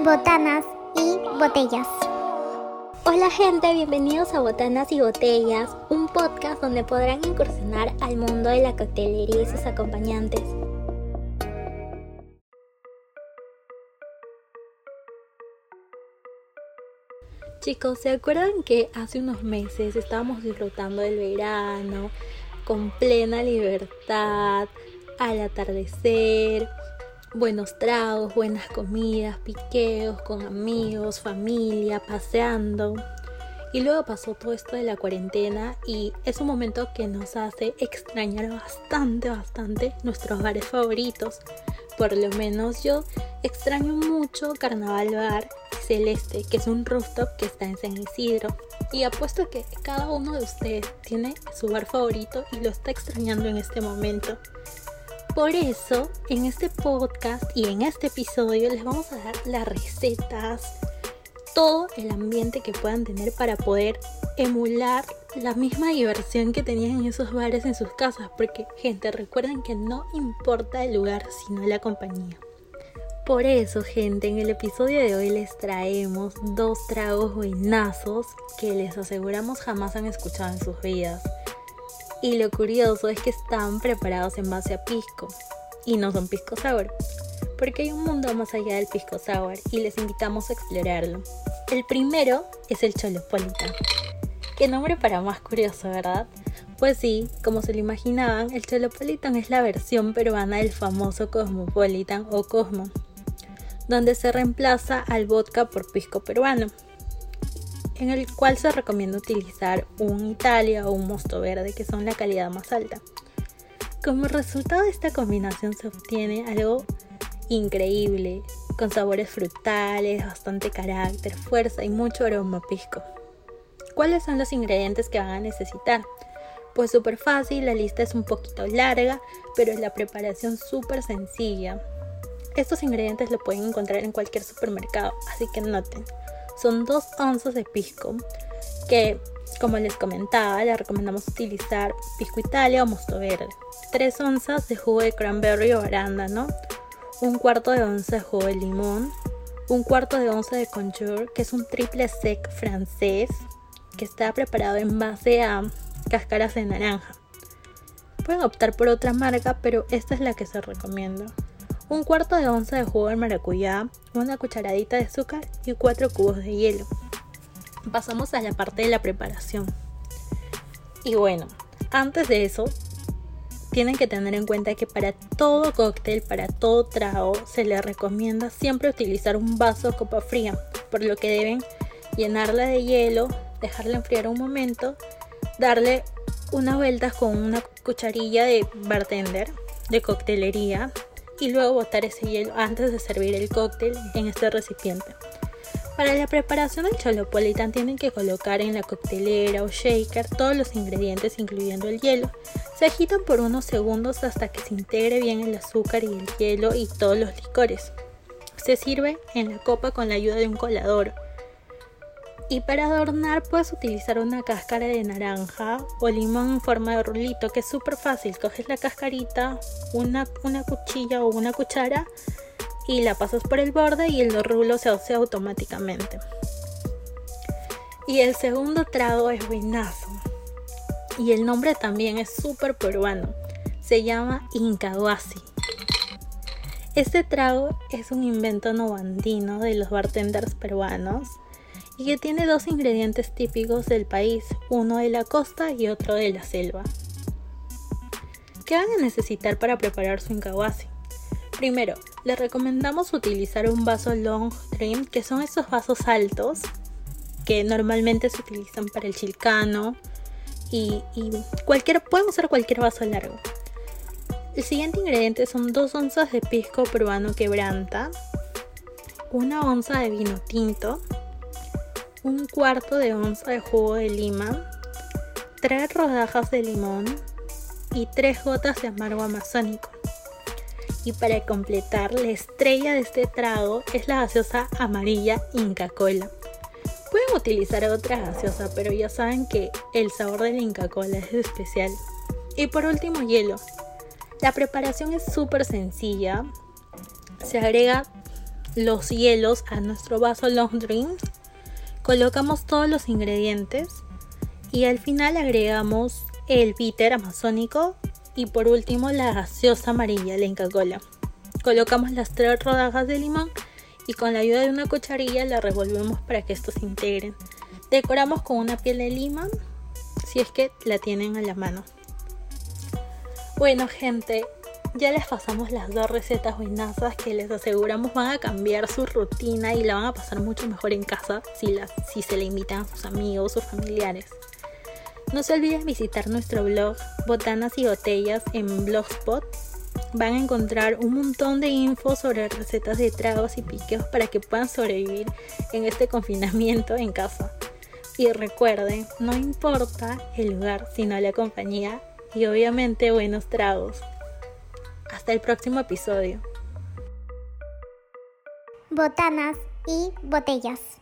botanas y botellas. Hola gente, bienvenidos a Botanas y Botellas, un podcast donde podrán incursionar al mundo de la coctelería y sus acompañantes. Chicos, ¿se acuerdan que hace unos meses estábamos disfrutando del verano con plena libertad, al atardecer? Buenos tragos, buenas comidas, piqueos con amigos, familia, paseando. Y luego pasó todo esto de la cuarentena y es un momento que nos hace extrañar bastante, bastante nuestros bares favoritos. Por lo menos yo extraño mucho Carnaval Bar Celeste, que es un rooftop que está en San Isidro. Y apuesto que cada uno de ustedes tiene su bar favorito y lo está extrañando en este momento. Por eso, en este podcast y en este episodio les vamos a dar las recetas, todo el ambiente que puedan tener para poder emular la misma diversión que tenían en esos bares en sus casas. Porque, gente, recuerden que no importa el lugar, sino la compañía. Por eso, gente, en el episodio de hoy les traemos dos tragos buenazos que les aseguramos jamás han escuchado en sus vidas. Y lo curioso es que están preparados en base a pisco y no son pisco sour, porque hay un mundo más allá del pisco sour y les invitamos a explorarlo. El primero es el Cholopolitan. Qué nombre para más curioso, ¿verdad? Pues sí, como se lo imaginaban, el Cholopolitan es la versión peruana del famoso Cosmopolitan o Cosmo, donde se reemplaza al vodka por pisco peruano en el cual se recomienda utilizar un Italia o un mosto verde, que son la calidad más alta. Como resultado de esta combinación se obtiene algo increíble, con sabores frutales, bastante carácter, fuerza y mucho aroma pisco. ¿Cuáles son los ingredientes que van a necesitar? Pues súper fácil, la lista es un poquito larga, pero es la preparación súper sencilla. Estos ingredientes lo pueden encontrar en cualquier supermercado, así que noten son 2 onzas de pisco que como les comentaba le recomendamos utilizar pisco italia o mosto verde. 3 onzas de jugo de cranberry o arándano un cuarto de onza de jugo de limón un cuarto de onza de conjure que es un triple sec francés que está preparado en base a cáscaras de naranja. Pueden optar por otra marca pero esta es la que se recomienda un cuarto de onza de jugo de maracuyá, una cucharadita de azúcar y cuatro cubos de hielo. Pasamos a la parte de la preparación. Y bueno, antes de eso, tienen que tener en cuenta que para todo cóctel, para todo trago, se les recomienda siempre utilizar un vaso de copa fría, por lo que deben llenarla de hielo, dejarla enfriar un momento, darle unas vueltas con una cucharilla de bartender, de coctelería, y luego botar ese hielo antes de servir el cóctel en este recipiente. Para la preparación del cholopolitan tienen que colocar en la coctelera o shaker todos los ingredientes incluyendo el hielo. Se agitan por unos segundos hasta que se integre bien el azúcar y el hielo y todos los licores. Se sirve en la copa con la ayuda de un colador y para adornar puedes utilizar una cáscara de naranja o limón en forma de rulito, que es súper fácil. Coges la cascarita, una, una cuchilla o una cuchara y la pasas por el borde y el rulo se hace automáticamente. Y el segundo trago es buenazo. Y el nombre también es súper peruano. Se llama Incahuasi. Este trago es un invento novandino de los bartenders peruanos y que tiene dos ingredientes típicos del país, uno de la costa y otro de la selva. ¿Qué van a necesitar para preparar su incahuasi? Primero, les recomendamos utilizar un vaso long trim, que son esos vasos altos que normalmente se utilizan para el chilcano y, cualquier, pueden usar cualquier vaso largo. El siguiente ingrediente son 2 onzas de pisco peruano quebranta, una onza de vino tinto, un cuarto de onza de jugo de lima, tres rodajas de limón y tres gotas de amargo amazónico. Y para completar, la estrella de este trago es la gaseosa amarilla Inca Cola. Pueden utilizar otra gaseosa, pero ya saben que el sabor de la Inca Cola es especial. Y por último, hielo. La preparación es súper sencilla. Se agrega los hielos a nuestro vaso Long Dreams, colocamos todos los ingredientes y al final agregamos el bitter amazónico y por último la gaseosa amarilla, la Inca Cola. Colocamos las tres rodajas de limón y con la ayuda de una cucharilla la revolvemos para que estos se integren. Decoramos con una piel de lima si es que la tienen a la mano. Bueno gente, ya les pasamos las dos recetas buenazas que les aseguramos van a cambiar su rutina y la van a pasar mucho mejor en casa si, si se le invitan sus amigos o familiares. No se olviden visitar nuestro blog Botanas y Botellas en Blogspot. Van a encontrar un montón de info sobre recetas de tragos y piqueos para que puedan sobrevivir en este confinamiento en casa. Y recuerden, no importa el lugar, sino la compañía y obviamente buenos tragos. Hasta el próximo episodio. Botanas y botellas.